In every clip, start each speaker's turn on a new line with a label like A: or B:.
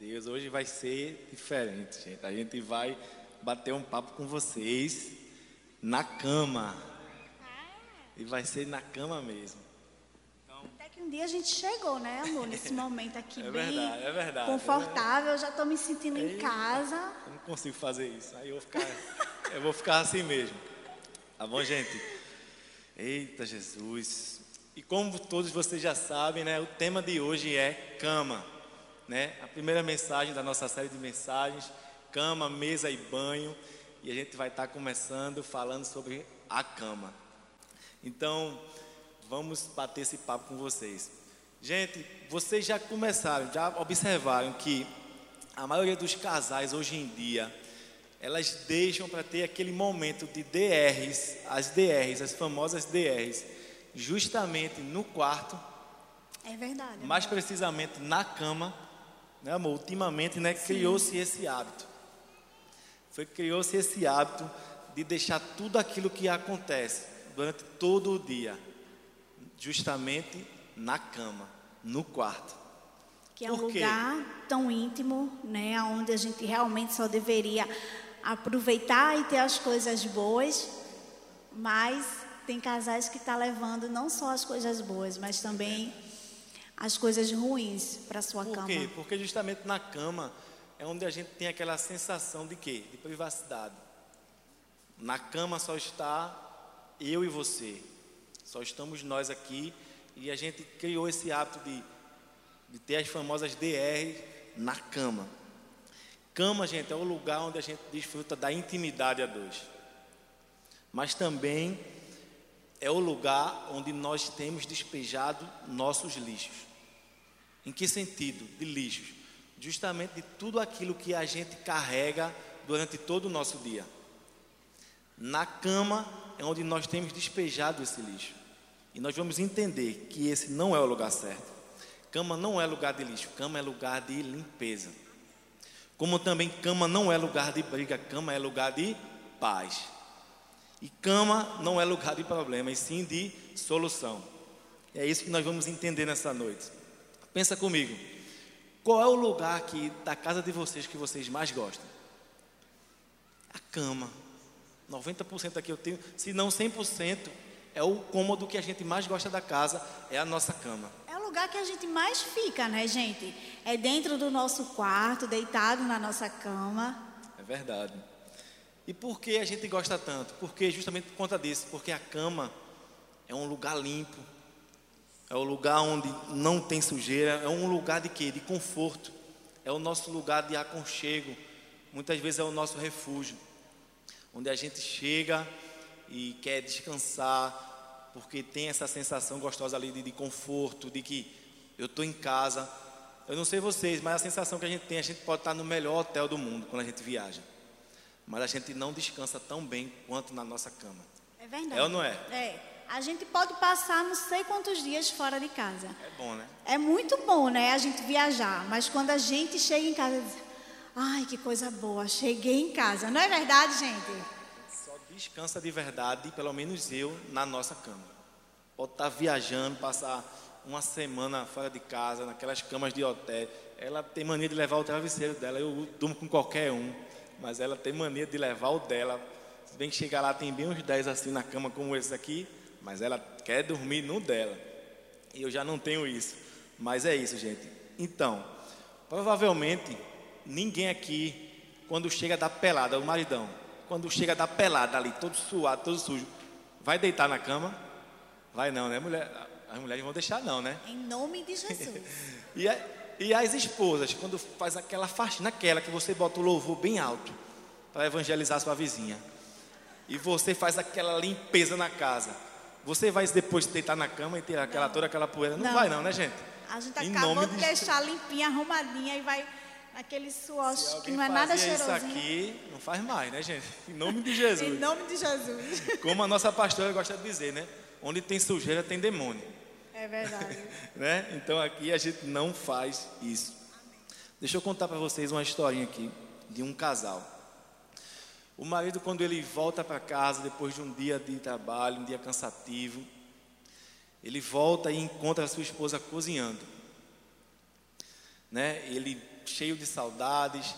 A: Deus, hoje vai ser diferente, gente. A gente vai bater um papo com vocês na cama. E vai ser na cama mesmo.
B: Até que um dia a gente chegou, né, amor? Nesse momento aqui,
A: É
B: bem
A: verdade, é verdade.
B: confortável. Eu já estou me sentindo em
A: Eita.
B: casa.
A: Eu não consigo fazer isso. Aí eu vou ficar, eu vou ficar assim mesmo. Tá bom, gente? Eita Jesus. E como todos vocês já sabem, né, o tema de hoje é cama, né? A primeira mensagem da nossa série de mensagens, cama, mesa e banho, e a gente vai estar começando falando sobre a cama. Então, vamos bater esse papo com vocês. Gente, vocês já começaram, já observaram que a maioria dos casais hoje em dia, elas deixam para ter aquele momento de DRs, as DRs, as famosas DRs, justamente no quarto,
B: É verdade.
A: mais precisamente na cama, né, amor? Ultimamente, né, criou-se esse hábito. Foi criou-se esse hábito de deixar tudo aquilo que acontece durante todo o dia, justamente na cama, no quarto.
B: Que é um lugar tão íntimo, né? Onde a gente realmente só deveria aproveitar e ter as coisas boas. Mas tem casais que estão levando não só as coisas boas, mas também as coisas ruins para sua
A: Por
B: cama.
A: quê? Porque justamente na cama é onde a gente tem aquela sensação de quê? De privacidade. Na cama só está eu e você. Só estamos nós aqui e a gente criou esse hábito de, de ter as famosas DR na cama. Cama, gente, é o lugar onde a gente desfruta da intimidade a dois. Mas também é o lugar onde nós temos despejado nossos lixos. Em que sentido? De lixos. Justamente de tudo aquilo que a gente carrega durante todo o nosso dia. Na cama é onde nós temos despejado esse lixo. E nós vamos entender que esse não é o lugar certo. Cama não é lugar de lixo, cama é lugar de limpeza. Como também cama não é lugar de briga, cama é lugar de paz. E cama não é lugar de problema, e sim de solução. É isso que nós vamos entender nessa noite. Pensa comigo. Qual é o lugar aqui da casa de vocês que vocês mais gostam? A cama. 90% aqui eu tenho, se não 100%, é o cômodo que a gente mais gosta da casa, é a nossa cama.
B: É o lugar que a gente mais fica, né, gente? É dentro do nosso quarto, deitado na nossa cama.
A: É verdade. E por que a gente gosta tanto? Porque justamente por conta disso, porque a cama é um lugar limpo, é um lugar onde não tem sujeira, é um lugar de quê? De conforto, é o nosso lugar de aconchego, muitas vezes é o nosso refúgio, onde a gente chega e quer descansar, porque tem essa sensação gostosa ali de, de conforto, de que eu estou em casa. Eu não sei vocês, mas a sensação que a gente tem, a gente pode estar no melhor hotel do mundo quando a gente viaja. Mas a gente não descansa tão bem quanto na nossa cama.
B: É verdade.
A: É ou não é?
B: É. A gente pode passar não sei quantos dias fora de casa.
A: É bom, né?
B: É muito bom, né, a gente viajar, mas quando a gente chega em casa, diz, ai, que coisa boa, cheguei em casa. Não é verdade, gente?
A: Só descansa de verdade, pelo menos eu, na nossa cama. Pode estar viajando, passar uma semana fora de casa, naquelas camas de hotel. Ela tem mania de levar o travesseiro dela. Eu durmo com qualquer um, mas ela tem mania de levar o dela. Se bem que chegar lá, tem bem uns 10 assim na cama como esse aqui, mas ela quer dormir no dela. E eu já não tenho isso. Mas é isso, gente. Então, provavelmente, ninguém aqui, quando chega da pelada, o maridão, quando chega da pelada ali, todo suado, todo sujo, vai deitar na cama? Vai não, né, mulher? As mulheres vão deixar não, né?
B: Em nome de Jesus.
A: E, a- e as esposas, quando faz aquela faxina, aquela que você bota o louvor bem alto para evangelizar sua vizinha, e você faz aquela limpeza na casa, você vai depois deitar na cama e ter aquela toda aquela poeira? Não,
B: Não.
A: vai não, né, gente?
B: A gente
A: Em
B: acabou de
A: de
B: deixar limpinha, arrumadinha e vai naquele suor que não é nada
A: fazia isso
B: cheiroso.
A: aqui, não faz mais, né, gente? Em nome de
B: Em
A: Jesus.
B: nome de Jesus.
A: Como a nossa pastora gosta de dizer, né? Onde tem sujeira tem demônio.
B: É verdade.
A: né? Então aqui a gente não faz isso. Deixa eu contar para vocês uma historinha aqui de um casal. O marido, quando ele volta para casa depois de um dia de trabalho, um dia cansativo, ele volta e encontra a sua esposa cozinhando. né? Ele cheio de saudades,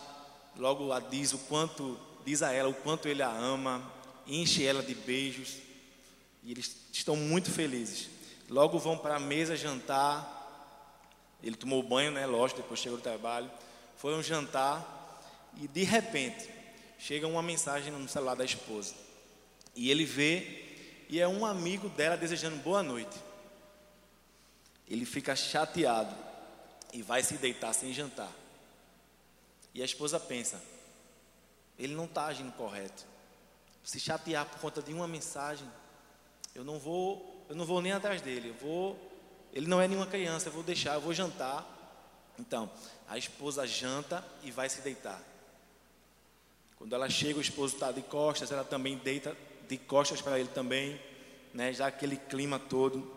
A: logo a diz o quanto diz a ela o quanto ele a ama, enche ela de beijos e eles estão muito felizes. Logo vão para a mesa jantar. Ele tomou banho, né? Lógico, depois chegou do trabalho. Foram jantar e de repente chega uma mensagem no celular da esposa. E ele vê e é um amigo dela desejando boa noite. Ele fica chateado e vai se deitar sem jantar. E a esposa pensa: ele não está agindo correto. Se chatear por conta de uma mensagem, eu não vou, eu não vou nem atrás dele. Eu vou, ele não é nenhuma criança, eu vou deixar, eu vou jantar. Então, a esposa janta e vai se deitar. Quando ela chega, o esposo está de costas, ela também deita de costas para ele também, né? Já aquele clima todo.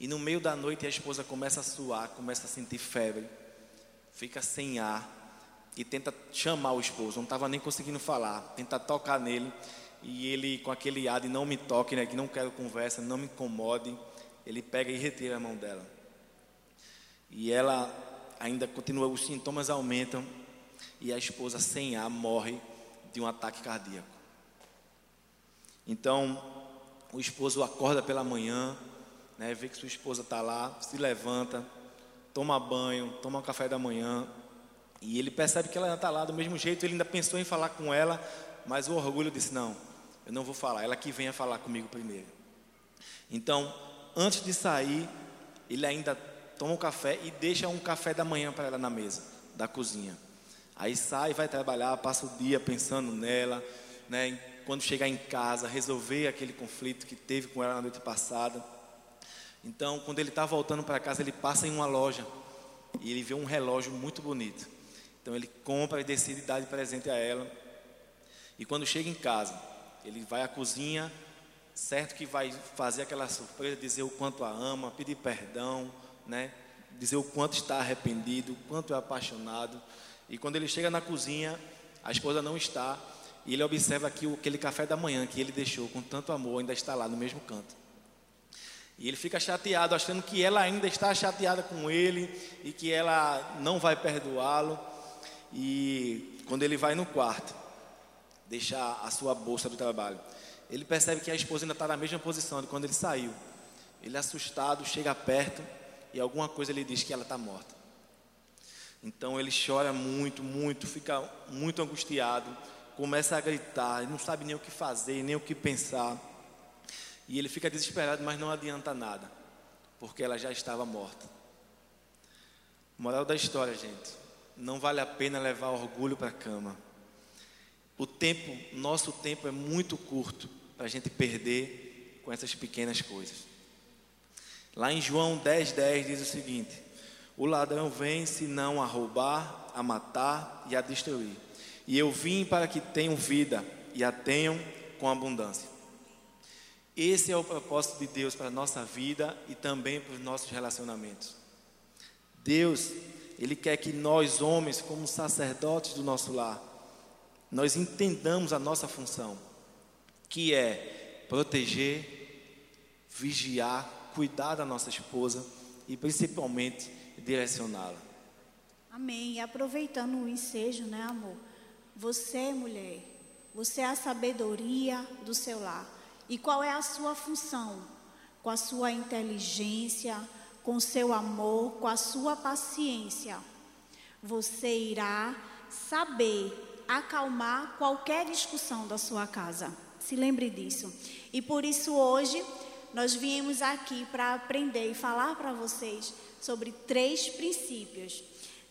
A: E no meio da noite a esposa começa a suar, começa a sentir febre, fica sem ar e tenta chamar o esposo, não estava nem conseguindo falar, tenta tocar nele e ele com aquele ar de não me toque, né, que não quero conversa, não me incomode, ele pega e retira a mão dela. E ela ainda continua, os sintomas aumentam e a esposa sem ar morre de um ataque cardíaco. Então, o esposo acorda pela manhã, né, vê que sua esposa está lá, se levanta, toma banho, toma um café da manhã, e ele percebe que ela ainda está lá do mesmo jeito, ele ainda pensou em falar com ela, mas o orgulho disse: Não, eu não vou falar, ela que venha falar comigo primeiro. Então, antes de sair, ele ainda toma um café e deixa um café da manhã para ela na mesa da cozinha. Aí sai, vai trabalhar, passa o dia pensando nela, né? Quando chegar em casa, resolver aquele conflito que teve com ela na noite passada. Então, quando ele está voltando para casa, ele passa em uma loja e ele vê um relógio muito bonito. Então, ele compra e decide dar de presente a ela. E quando chega em casa, ele vai à cozinha, certo que vai fazer aquela surpresa, dizer o quanto a ama, pedir perdão, né? dizer o quanto está arrependido, o quanto é apaixonado. E quando ele chega na cozinha, a esposa não está, e ele observa que aquele café da manhã que ele deixou com tanto amor ainda está lá no mesmo canto. E ele fica chateado, achando que ela ainda está chateada com ele e que ela não vai perdoá-lo. E quando ele vai no quarto, deixar a sua bolsa do trabalho, ele percebe que a esposa ainda está na mesma posição de quando ele saiu. Ele, assustado, chega perto e alguma coisa lhe diz que ela está morta. Então ele chora muito, muito, fica muito angustiado, começa a gritar, não sabe nem o que fazer, nem o que pensar. E ele fica desesperado, mas não adianta nada, porque ela já estava morta. Moral da história, gente: não vale a pena levar orgulho para a cama. O tempo, nosso tempo é muito curto para a gente perder com essas pequenas coisas. Lá em João 10, 10 diz o seguinte: O ladrão vem senão a roubar, a matar e a destruir. E eu vim para que tenham vida e a tenham com abundância. Esse é o propósito de Deus para a nossa vida e também para os nossos relacionamentos. Deus, Ele quer que nós, homens, como sacerdotes do nosso lar, nós entendamos a nossa função, que é proteger, vigiar, cuidar da nossa esposa e principalmente direcioná-la.
B: Amém. E aproveitando o ensejo, né, amor? Você, mulher, você é a sabedoria do seu lar. E qual é a sua função? Com a sua inteligência, com seu amor, com a sua paciência. Você irá saber acalmar qualquer discussão da sua casa. Se lembre disso. E por isso hoje nós viemos aqui para aprender e falar para vocês sobre três princípios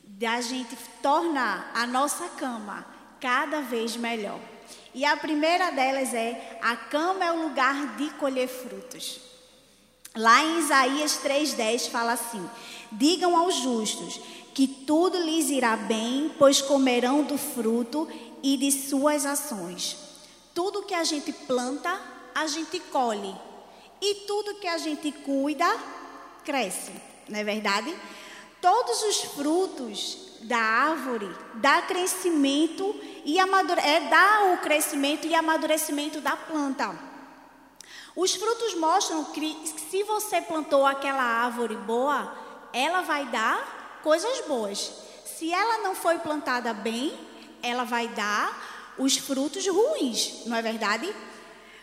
B: da gente tornar a nossa cama cada vez melhor. E a primeira delas é: a cama é o lugar de colher frutos. Lá em Isaías 3,10 fala assim: Digam aos justos que tudo lhes irá bem, pois comerão do fruto e de suas ações. Tudo que a gente planta, a gente colhe. E tudo que a gente cuida, cresce. Não é verdade? Todos os frutos da árvore dá crescimento e amadure... é, dá o crescimento e amadurecimento da planta. Os frutos mostram que se você plantou aquela árvore boa, ela vai dar coisas boas. Se ela não foi plantada bem, ela vai dar os frutos ruins, não é verdade?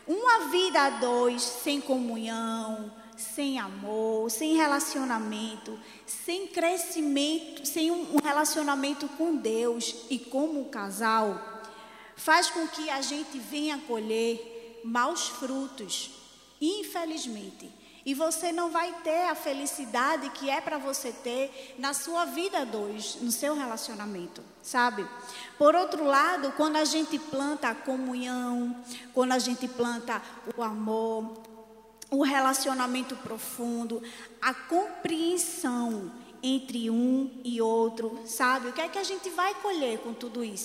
B: Uma vida a dois, sem comunhão, sem amor, sem relacionamento, sem crescimento, sem um relacionamento com Deus e como casal, faz com que a gente venha colher maus frutos, infelizmente. E você não vai ter a felicidade que é para você ter na sua vida dois, no seu relacionamento, sabe? Por outro lado, quando a gente planta a comunhão, quando a gente planta o amor, o relacionamento profundo, a compreensão entre um e outro, sabe? O que é que a gente vai colher com tudo isso?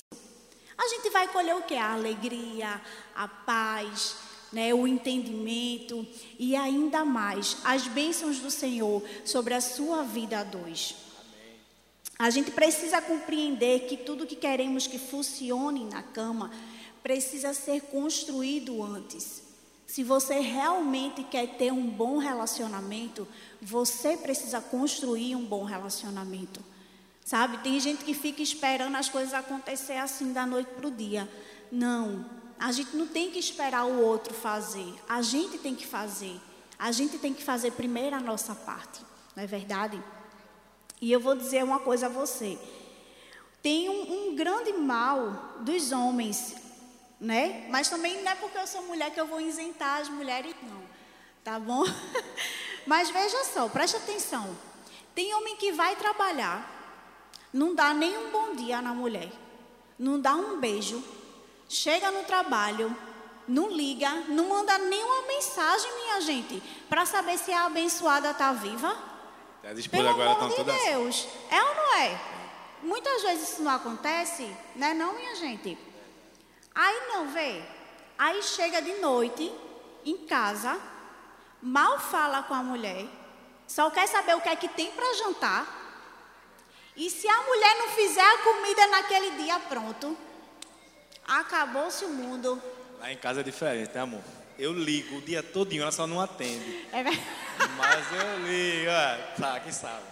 B: A gente vai colher o que? A alegria, a paz, né, o entendimento e ainda mais as bênçãos do Senhor sobre a sua vida a dois. A gente precisa compreender que tudo que queremos que funcione na cama precisa ser construído antes. Se você realmente quer ter um bom relacionamento, você precisa construir um bom relacionamento. Sabe? Tem gente que fica esperando as coisas acontecer assim da noite para o dia. Não, a gente não tem que esperar o outro fazer. A gente tem que fazer. A gente tem que fazer primeiro a nossa parte. Não é verdade? E eu vou dizer uma coisa a você. Tem um, um grande mal dos homens, né? Mas também não é porque eu sou mulher que eu vou isentar as mulheres, não. Tá bom? Mas veja só, preste atenção. Tem homem que vai trabalhar, não dá nem um bom dia na mulher, não dá um beijo, chega no trabalho, não liga, não manda nenhuma mensagem, minha gente, para saber se a abençoada está viva.
A: As
B: Pelo
A: agora
B: amor
A: estão
B: de
A: todas.
B: Deus. É ou não é? Muitas vezes isso não acontece, né não, minha gente? Aí não, vê. Aí chega de noite, em casa, mal fala com a mulher, só quer saber o que é que tem para jantar. E se a mulher não fizer a comida naquele dia, pronto. Acabou-se o mundo.
A: Lá em casa é diferente, né, amor? Eu ligo o dia todinho, ela só não atende.
B: É, ver-
A: Mas eu ligo, ah, tá, quem sabe?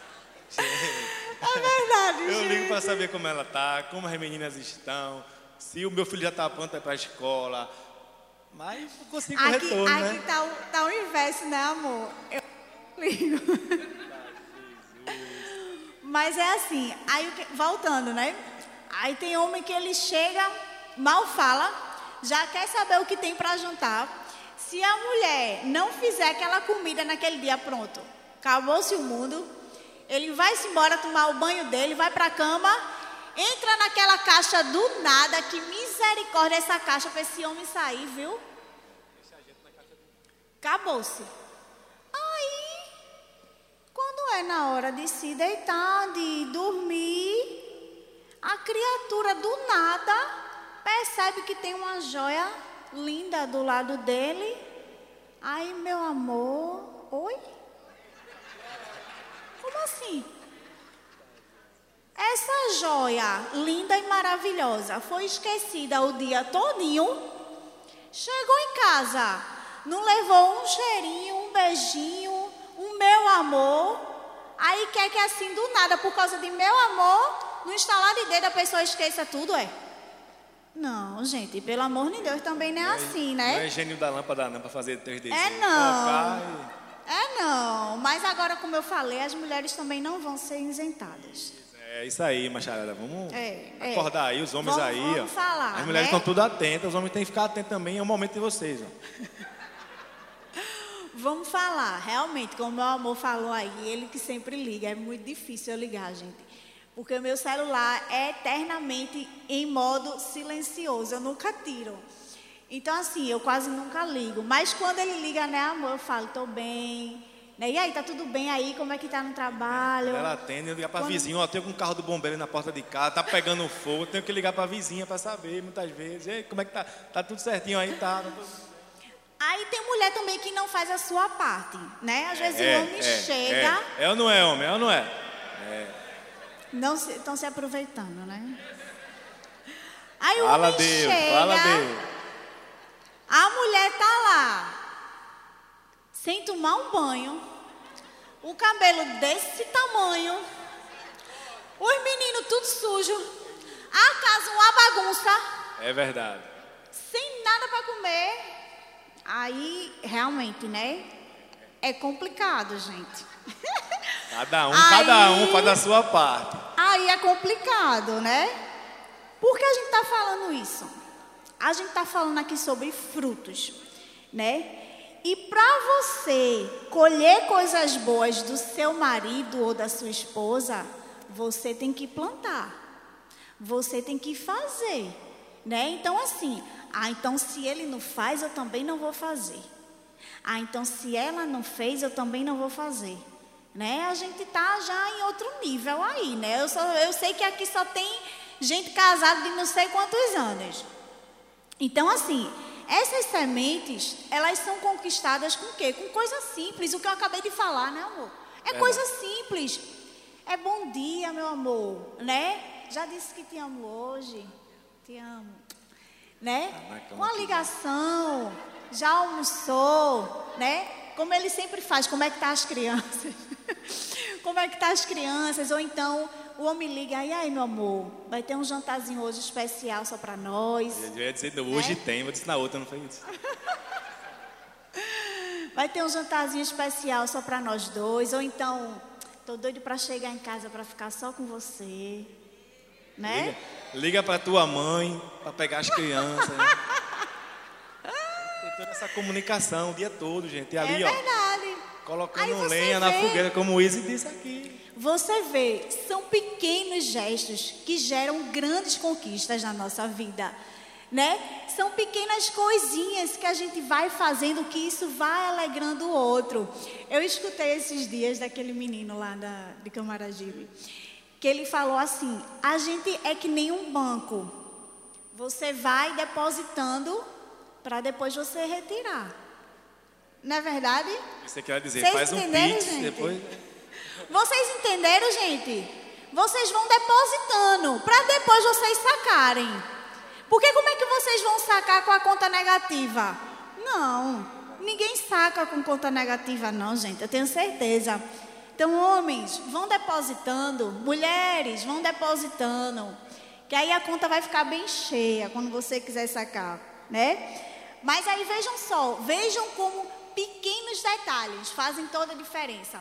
B: é verdade,
A: Eu ligo para saber como ela tá, como as meninas estão, se o meu filho já está pronto para a escola. Mas não consigo
B: Aqui,
A: retorno,
B: aqui
A: né?
B: tá, o, tá o inverso, né, amor? Eu ligo. Mas é assim, aí voltando, né? Aí tem homem que ele chega, mal fala, já quer saber o que tem para jantar. Se a mulher não fizer aquela comida naquele dia, pronto, acabou-se o mundo. Ele vai se embora tomar o banho dele, vai para a cama, entra naquela caixa do nada, que misericórdia essa caixa para esse homem sair, viu? Acabou-se. Aí, quando é na hora de se deitar, de dormir, a criatura do nada percebe que tem uma joia linda do lado dele. Aí, meu amor, oi? Como assim? Essa joia linda e maravilhosa foi esquecida o dia todinho. Chegou em casa, não levou um cheirinho, um beijinho, um meu amor. Aí quer que assim do nada, por causa de meu amor, no instalar de dedo a pessoa esqueça tudo, é? Não, gente, pelo amor de Deus, também não é assim,
A: Não é
B: né?
A: gênio da lâmpada não para fazer teus desejos.
B: É não. É não, mas agora, como eu falei, as mulheres também não vão ser isentadas.
A: É isso aí, macharada. Vamos
B: É, é.
A: acordar aí, os homens
B: Vamos-
A: aí.
B: vamos
A: ó.
B: falar,
A: As mulheres
B: né?
A: estão tudo atentas, os homens têm que ficar atentos também. É o momento de vocês. Ó.
B: Vamos falar, realmente, como meu amor falou aí, ele que sempre liga, é muito difícil eu ligar, gente. Porque o meu celular é eternamente em modo silencioso, eu nunca tiro. Então, assim, eu quase nunca ligo. Mas quando ele liga, né, amor, eu falo, tô bem. Né? E aí, tá tudo bem aí? Como é que tá no trabalho?
A: Ela atende, eu ligar para
B: Quando-
A: vizinho, ó, tem um carro do bombeiro na porta de casa, tá pegando fogo, tenho que ligar para a vizinha para saber, muitas vezes. Ei, como é que tá? Tá tudo certinho aí, tá?
B: Aí tem mulher também que não faz a sua parte, né? Às vezes o homem chega,
A: É. é ou não é, homem? É ou não é?
B: Não estão se aproveitando, né? Aí o
A: Fala
B: homem
A: Deus,
B: chega,
A: fala Deus.
B: a mulher tá lá, sem tomar um banho, o cabelo desse tamanho, banheiro tudo sujo, a casa uma bagunça,
A: É verdade.
B: sem nada para comer. Aí, realmente, né? É complicado, gente.
A: Cada um,
B: Aí-
A: cada um faz a sua parte.
B: Complicado, né? Por que a gente está falando isso? A gente está falando aqui sobre frutos, né? E para você colher coisas boas do seu marido ou da sua esposa, você tem que plantar. Você tem que fazer, né? Então assim, ah, então se ele não faz, eu também não vou fazer. Ah, então se ela não fez, eu também não vou fazer. Né? A gente tá já em outro nível aí, né? Eu, só, eu sei que aqui só tem gente casada de não sei quantos anos. Então, assim, essas sementes, elas são conquistadas com o quê? Com coisa simples, o que eu acabei de falar, né, amor? É
A: Verdade.
B: coisa simples. É bom dia, meu amor, né? Já disse que te amo hoje. Te amo. Né?
A: Cama
B: Uma ligação, já almoçou, né? Como ele sempre faz, como é que tá as crianças? como é que tá as crianças? Ou então o homem liga, e aí, meu amor, vai ter um jantarzinho hoje especial só para nós.
A: Eu ia dizer, hoje
B: É?
A: tem, vou dizer na outra, não foi isso?
B: Vai ter um jantarzinho especial só para nós dois, ou então tô doido para chegar em casa para ficar só com você, né?
A: Liga, liga pra tua mãe, pra pegar as crianças. né? Tem toda essa comunicação o dia todo, gente. E ali,
B: é
A: ó, colocando lenha na
B: vê.
A: fogueira, como o Izzy disse aqui.
B: Você vê, são pequenos gestos que geram grandes conquistas na nossa vida, né? São pequenas coisinhas que a gente vai fazendo que isso vai alegrando o outro. Eu escutei esses dias daquele menino lá da, de Camaragibe, que ele falou assim: a gente é que nem um banco. Você vai depositando para depois você retirar. Não é verdade?
A: Você quer dizer,
B: Vocês
A: faz um
B: entenderam,
A: pix, depois.
B: Vocês entenderam, gente? Vocês vão depositando para depois vocês sacarem. Porque como é que vocês vão sacar com a conta negativa? Não, ninguém saca com conta negativa, não, gente. Eu tenho certeza. Então, homens, vão depositando, mulheres, vão depositando, que aí a conta vai ficar bem cheia quando você quiser sacar, né? Mas aí vejam só, vejam como pequenos detalhes fazem toda a diferença.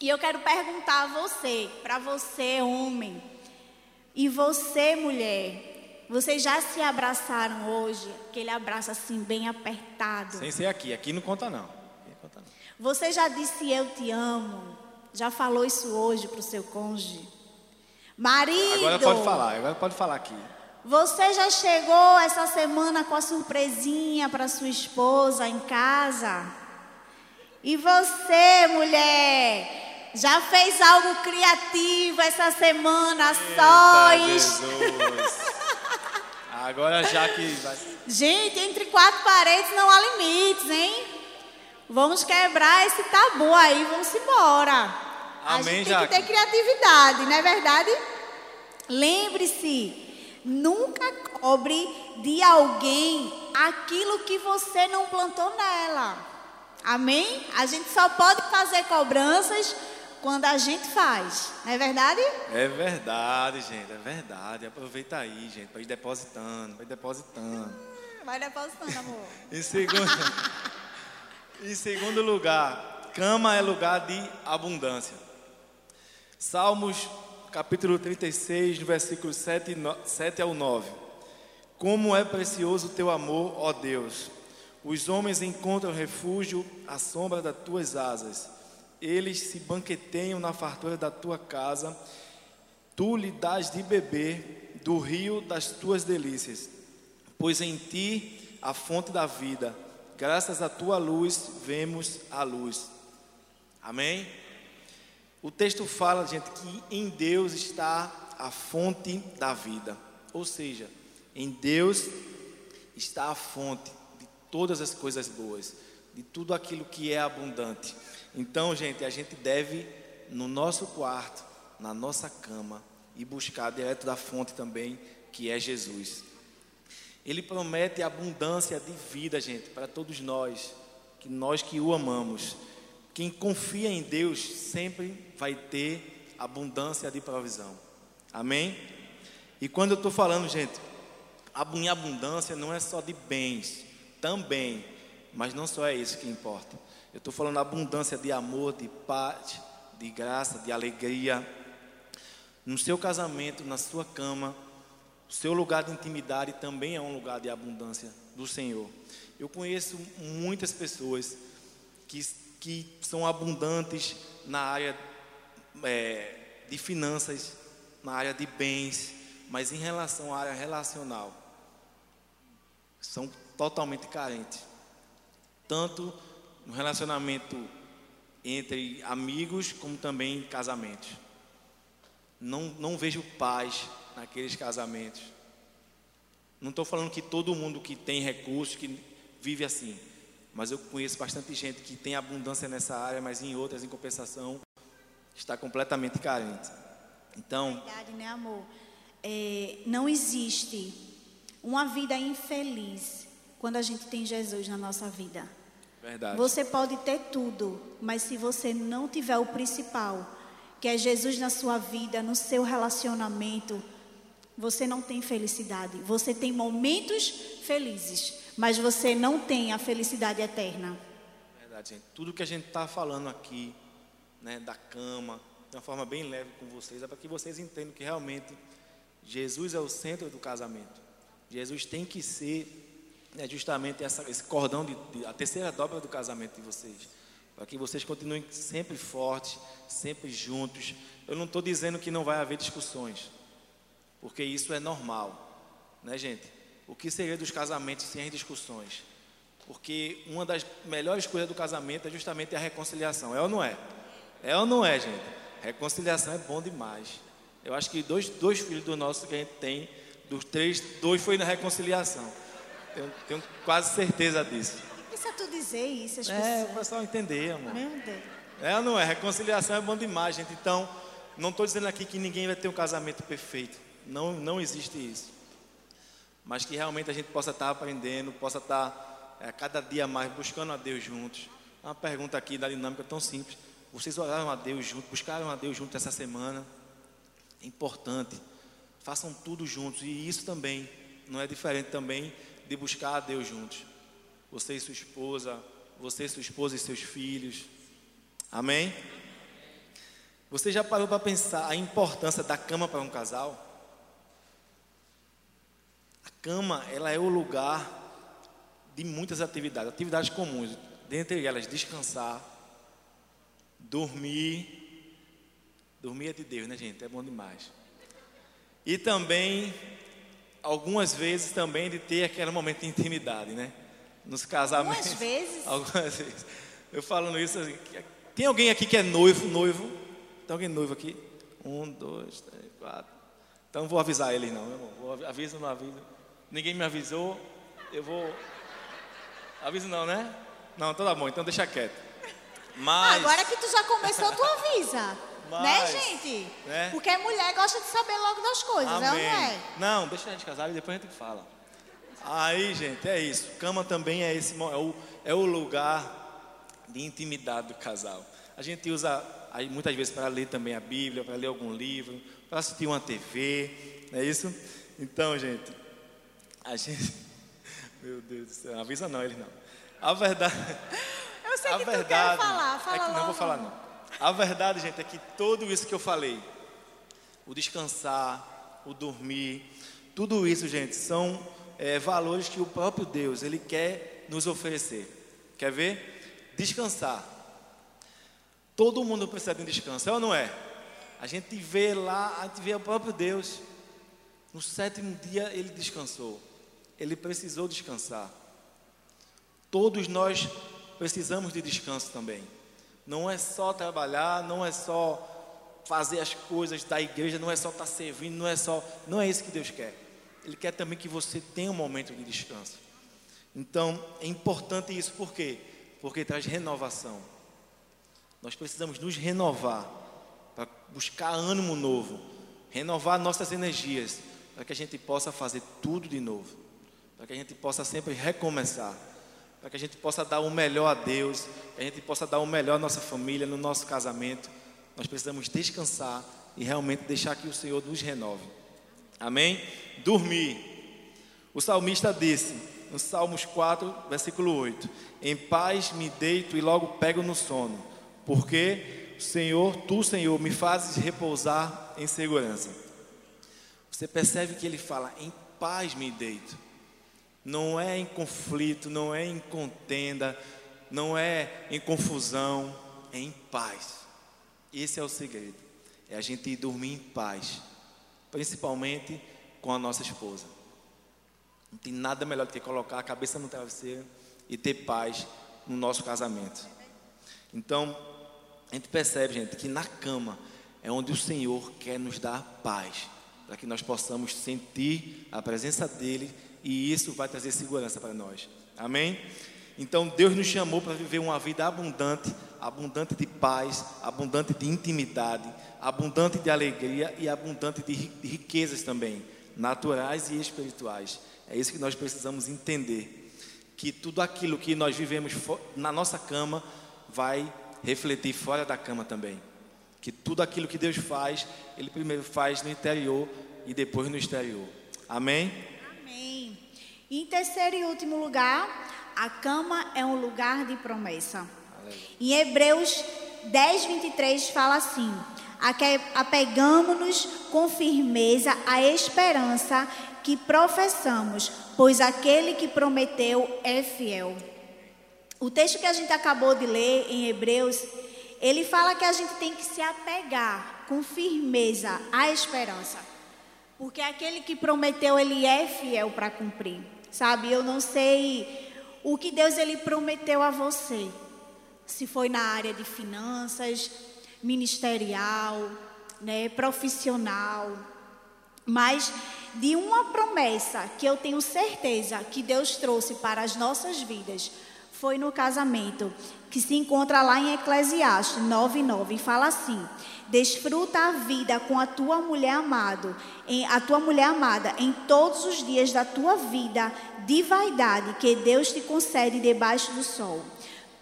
B: E eu quero perguntar a você, para você, homem, e você, mulher, vocês já se abraçaram hoje? Aquele abraço assim, bem apertado.
A: Sem ser aqui, aqui não conta não. Aqui não conta não.
B: Você já disse eu te amo? Já falou isso hoje para o seu cônjuge? Marido!
A: Agora pode falar, agora pode falar aqui.
B: Você já chegou essa semana com a surpresinha para sua esposa em casa? E você, mulher, já fez algo criativo essa semana a?
A: Jesus. Agora já que vai...
B: Gente, entre quatro paredes não há limites, hein? Vamos quebrar esse tabu aí, vamos embora. A
A: Amém,
B: gente tem que ter
A: Jaque?
B: criatividade, não é verdade? Lembre-se, nunca cobre de alguém aquilo que você não plantou nela. Amém? A gente só pode fazer cobranças quando a gente faz, não é verdade?
A: É verdade, gente, é verdade. Aproveita aí, gente, para ir depositando, vai depositando.
B: Vai depositando, amor.
A: Em segundo, em segundo lugar, cama é lugar de abundância. Salmos capítulo 36, no versículo 7, e no- 7 ao 9. Como é precioso o teu amor, ó Deus. Os homens encontram refúgio à sombra das tuas asas. Eles se banqueteiam na fartura da tua casa. Tu lhe dás de beber do rio das tuas delícias. Pois em ti a fonte da vida. Graças à tua luz vemos a luz. Amém? O texto fala, gente, que em Deus está a fonte da vida. Ou seja, em Deus está a fonte de todas as coisas boas, de tudo aquilo que é abundante. Então, gente, a gente deve, no nosso quarto, na nossa cama, e buscar direto da fonte também, que é Jesus. Ele promete abundância de vida, gente, para todos nós, que nós que o amamos. Quem confia em Deus sempre vai ter abundância de provisão. Amém? E quando eu estou falando, gente, em abundância não é só de bens, também, mas não só é isso que importa. Eu estou falando abundância de amor, de paz, de graça, de alegria. No seu casamento, na sua cama, o seu lugar de intimidade também é um lugar de abundância do Senhor. Eu conheço muitas pessoas que, que são abundantes na área é, de finanças, na área de bens, mas em relação à área relacional, são totalmente carentes. Tanto no relacionamento entre amigos, como também em casamentos. Não, não vejo paz naqueles casamentos. Não estou falando que todo mundo que tem recursos, que vive assim. Mas eu conheço bastante gente que tem abundância nessa área, mas em outras, em compensação, está completamente carente. Então.
B: Verdade, né, amor? É, não existe uma vida infeliz quando a gente tem Jesus na nossa vida.
A: Verdade.
B: Você pode ter tudo, mas se você não tiver o principal, que é Jesus na sua vida, no seu relacionamento, você não tem felicidade. Você tem momentos felizes, mas você não tem a felicidade eterna.
A: Verdade, gente. Tudo que a gente está falando aqui, né, da cama, de uma forma bem leve com vocês, é para que vocês entendam que realmente Jesus é o centro do casamento. Jesus tem que ser né, justamente essa, esse cordão, de, de, a terceira dobra do casamento de vocês. Para que vocês continuem sempre fortes, sempre juntos. Eu não estou dizendo que não vai haver discussões, porque isso é normal, né, gente? O que seria dos casamentos sem as discussões? Porque uma das melhores coisas do casamento é justamente a reconciliação, é ou não é? É ou não é, gente? Reconciliação é bom demais. Eu acho que dois, dois filhos do nosso que a gente tem, dos três, dois foi na reconciliação. Tenho, tenho quase certeza disso.
B: Isso é tu dizer isso, as
A: É,
B: pessoas.
A: o pessoal entender, amor.
B: Meu Deus.
A: É ou não é? Reconciliação é bom demais, gente. Então, não estou dizendo aqui que ninguém vai ter um casamento perfeito. Não, não existe isso. Mas que realmente a gente possa estar aprendendo, possa estar é, cada dia mais buscando a Deus juntos. Uma pergunta aqui da dinâmica tão simples. Vocês oraram a Deus juntos, buscaram a Deus juntos essa semana? É importante. Façam tudo juntos. E isso também não é diferente também de buscar a Deus juntos. Você e sua esposa, você e sua esposa e seus filhos. Amém? Você já parou para pensar a importância da cama para um casal? Cama, ela é o lugar de muitas atividades, atividades comuns, dentre elas descansar, dormir. Dormir é de Deus, né, gente? É bom demais. E também, algumas vezes também de ter aquele momento de intimidade, né? Nos casamentos.
B: Algumas vezes?
A: Algumas vezes. Eu falando isso assim, tem alguém aqui que é noivo, noivo? Tem alguém noivo aqui? Um, dois, três, quatro. Então não vou avisar ele não, meu irmão. Vou avisa ou não avisa? Ninguém me avisou, eu vou. Aviso não, né? Não, então tá bom, então deixa quieto. Mas.
B: Agora que tu já começou, tu avisa.
A: Mas,
B: né, gente?
A: né?
B: Porque mulher gosta de saber logo das coisas,
A: Amém.
B: não é?
A: Não, deixa a gente casar e depois a gente fala. Aí, gente, é isso. Cama também é esse é o, é o lugar de intimidade do casal. A gente usa aí, muitas vezes para ler também a Bíblia, para ler algum livro, para assistir uma TV, não é isso? Então, gente, a gente. Meu Deus do céu, avisa não, eles não. A verdade.
B: Eu sei
A: A
B: que tu
A: verdade
B: quer falar, fala
A: é que não vou falar não. A verdade, gente, é que tudo isso que eu falei, o descansar, o dormir, tudo isso, gente, são é, valores que o próprio Deus ele quer nos oferecer. Quer ver? Descansar. Todo mundo precisa de um descanso, é ou não é? A gente vê lá, a gente vê o próprio Deus. No sétimo dia ele descansou. Ele precisou descansar. Todos nós precisamos de descanso também. Não é só trabalhar, não é só fazer as coisas da igreja, não é só estar servindo, não é só, não é isso que Deus quer. Ele quer também que você tenha um momento de descanso. Então, é importante isso por quê? Porque traz renovação. Nós precisamos nos renovar para buscar ânimo novo, renovar nossas energias, para que a gente possa fazer tudo de novo, para que a gente possa sempre recomeçar, para que a gente possa dar o melhor a Deus, que a gente possa dar o melhor à nossa família, no nosso casamento. Nós precisamos descansar e realmente deixar que o Senhor nos renove. Amém? Dormir. O salmista disse, no Salmos 4, versículo 8: Em paz me deito e logo pego no sono, porque Senhor, tu, Senhor, me fazes repousar em segurança. Você percebe que ele fala: Em paz me deito. Não é em conflito, não é em contenda, não é em confusão, é em paz. Esse é o segredo. É a gente ir dormir em paz, principalmente com a nossa esposa. Não tem nada melhor do que colocar a cabeça no travesseiro e ter paz no nosso casamento. Então, a gente percebe, gente, que na cama é onde o Senhor quer nos dar paz, para que nós possamos sentir a presença dEle e isso vai trazer segurança para nós. Amém? Então, Deus nos chamou para viver uma vida abundante, abundante de paz, abundante de intimidade, abundante de alegria e abundante de riquezas também, naturais e espirituais. É isso que nós precisamos entender. Que tudo aquilo que nós vivemos na nossa cama vai refletir fora da cama também. Que tudo aquilo que Deus faz, Ele primeiro faz no interior e depois no exterior.
B: Amém? E em terceiro e último lugar, a cama é um lugar de promessa. Em Hebreus 10, 23 fala assim: apegamos-nos com firmeza à esperança que professamos, pois aquele que prometeu é fiel. O texto que a gente acabou de ler em Hebreus, ele fala que a gente tem que se apegar com firmeza à esperança. Porque aquele que prometeu, ele é fiel para cumprir. Sabe, eu não sei o que Deus ele prometeu a você. Se foi na área de finanças, ministerial, né, profissional, mas de uma promessa que eu tenho certeza que Deus trouxe para as nossas vidas foi no casamento, que se encontra lá em Eclesiastes 9:9 e fala assim: Desfruta a vida com a tua mulher amado, em a tua mulher amada em todos os dias da tua vida de vaidade que Deus te concede debaixo do sol.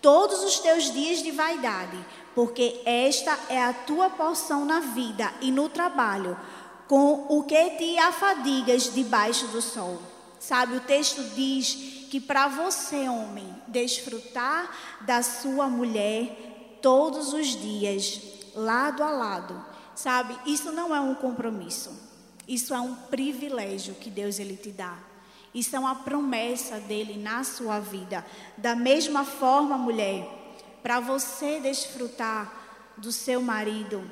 B: Todos os teus dias de vaidade, porque esta é a tua porção na vida e no trabalho com o que te afadigas debaixo do sol. Sabe, o texto diz que para você, homem, desfrutar da sua mulher todos os dias, lado a lado, sabe, isso não é um compromisso. Isso é um privilégio que Deus ele te dá. Isso é uma promessa dele na sua vida. Da mesma forma, mulher, para você desfrutar do seu marido,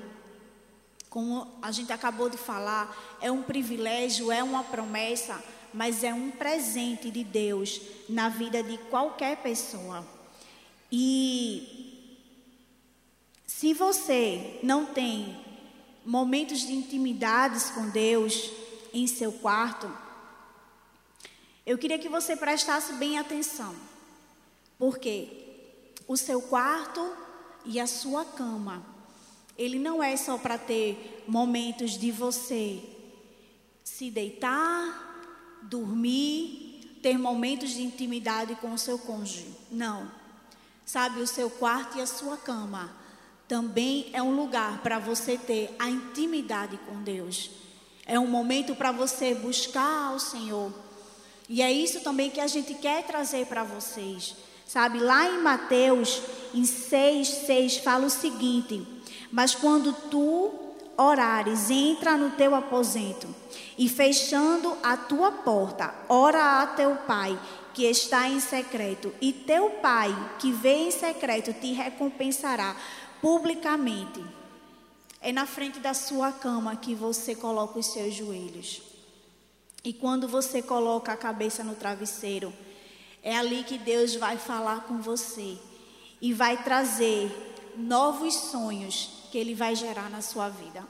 B: como a gente acabou de falar, é um privilégio, é uma promessa, mas é um presente de Deus na vida de qualquer pessoa. E se você não tem momentos de intimidades com Deus em seu quarto, eu queria que você prestasse bem atenção. Porque o seu quarto e a sua cama ele não é só para ter momentos de você se deitar, dormir, ter momentos de intimidade com o seu cônjuge. Não. Sabe, o seu quarto e a sua cama também é um lugar para você ter a intimidade com Deus. É um momento para você buscar o Senhor. E é isso também que a gente quer trazer para vocês. Sabe, lá em Mateus, em 6, 6, fala o seguinte: mas quando tu orares, entra no teu aposento e fechando a tua porta, ora a teu pai que está em secreto, e teu pai que vê em secreto te recompensará publicamente. É na frente da sua cama que você coloca os seus joelhos. E quando você coloca a cabeça no travesseiro, é ali que Deus vai falar com você e vai trazer novos sonhos que Ele vai gerar na sua vida.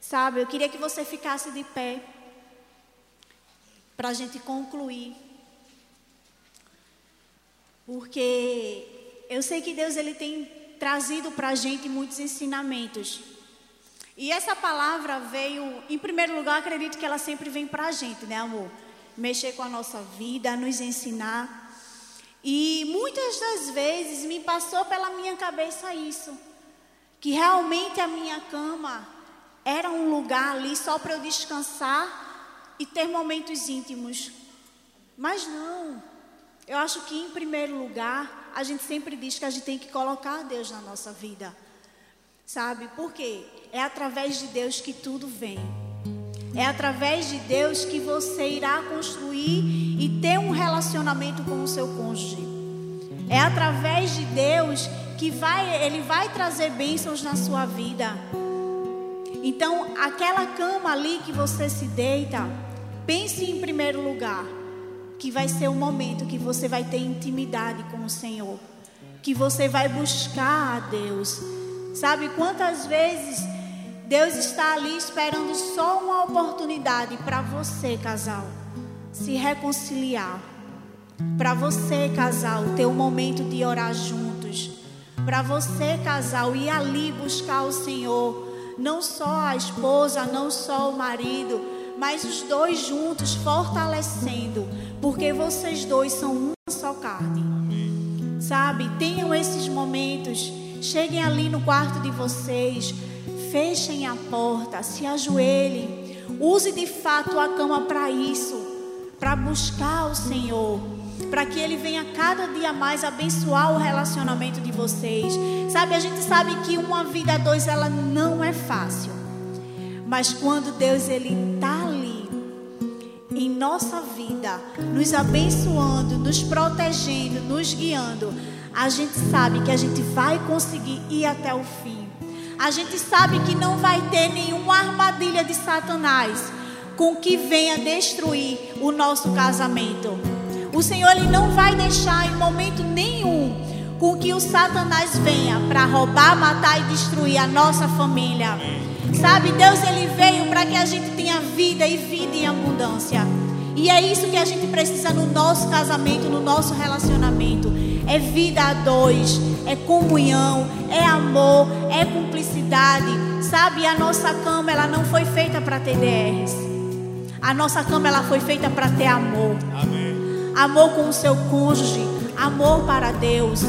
B: Sabe, eu queria que você ficasse de pé para a gente concluir. Porque eu sei que Deus ele tem trazido para a gente muitos ensinamentos. E essa palavra veio, em primeiro lugar, acredito que ela sempre vem para a gente, né, amor? Mexer com a nossa vida, nos ensinar. E muitas das vezes me passou pela minha cabeça isso que realmente a minha cama era um lugar ali só para eu descansar e ter momentos íntimos. Mas não. Eu acho que em primeiro lugar, a gente sempre diz que a gente tem que colocar Deus na nossa vida. Sabe? Por quê? É através de Deus que tudo vem. É através de Deus que você irá construir e ter um relacionamento com o seu cônjuge. É através de Deus que vai, ele vai trazer bênçãos na sua vida. Então, aquela cama ali que você se deita, pense em primeiro lugar que vai ser o momento que você vai ter intimidade com o Senhor, que você vai buscar a Deus. Sabe quantas vezes Deus está ali esperando só uma oportunidade para você, casal, se reconciliar. Para você, casal, ter um momento de orar juntos. Para você, casal, ir ali buscar o Senhor não só a esposa, não só o marido, mas os dois juntos fortalecendo, porque vocês dois são uma só carne. Sabe? Tenham esses momentos. Cheguem ali no quarto de vocês, fechem a porta, se ajoelhem. Use de fato a cama para isso, para buscar o Senhor para que Ele venha cada dia mais abençoar o relacionamento de vocês. Sabe, a gente sabe que uma vida a dois ela não é fácil, mas quando Deus ele está ali em nossa vida, nos abençoando, nos protegendo, nos guiando, a gente sabe que a gente vai conseguir ir até o fim. A gente sabe que não vai ter nenhuma armadilha de Satanás com que venha destruir o nosso casamento. O Senhor ele não vai deixar em momento nenhum com que o Satanás venha para roubar, matar e destruir a nossa família. Sabe, Deus ele veio para que a gente tenha vida e vida em abundância. E é isso que a gente precisa no nosso casamento, no nosso relacionamento. É vida a dois, é comunhão, é amor, é cumplicidade. Sabe, a nossa cama ela não foi feita para ter DRs. A nossa cama ela foi feita para ter amor.
A: Amém
B: amor com o seu cônjuge, amor para Deus.